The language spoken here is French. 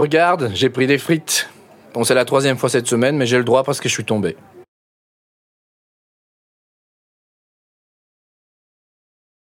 Regarde, j'ai pris des frites. Bon, c'est la troisième fois cette semaine, mais j'ai le droit parce que je suis tombé.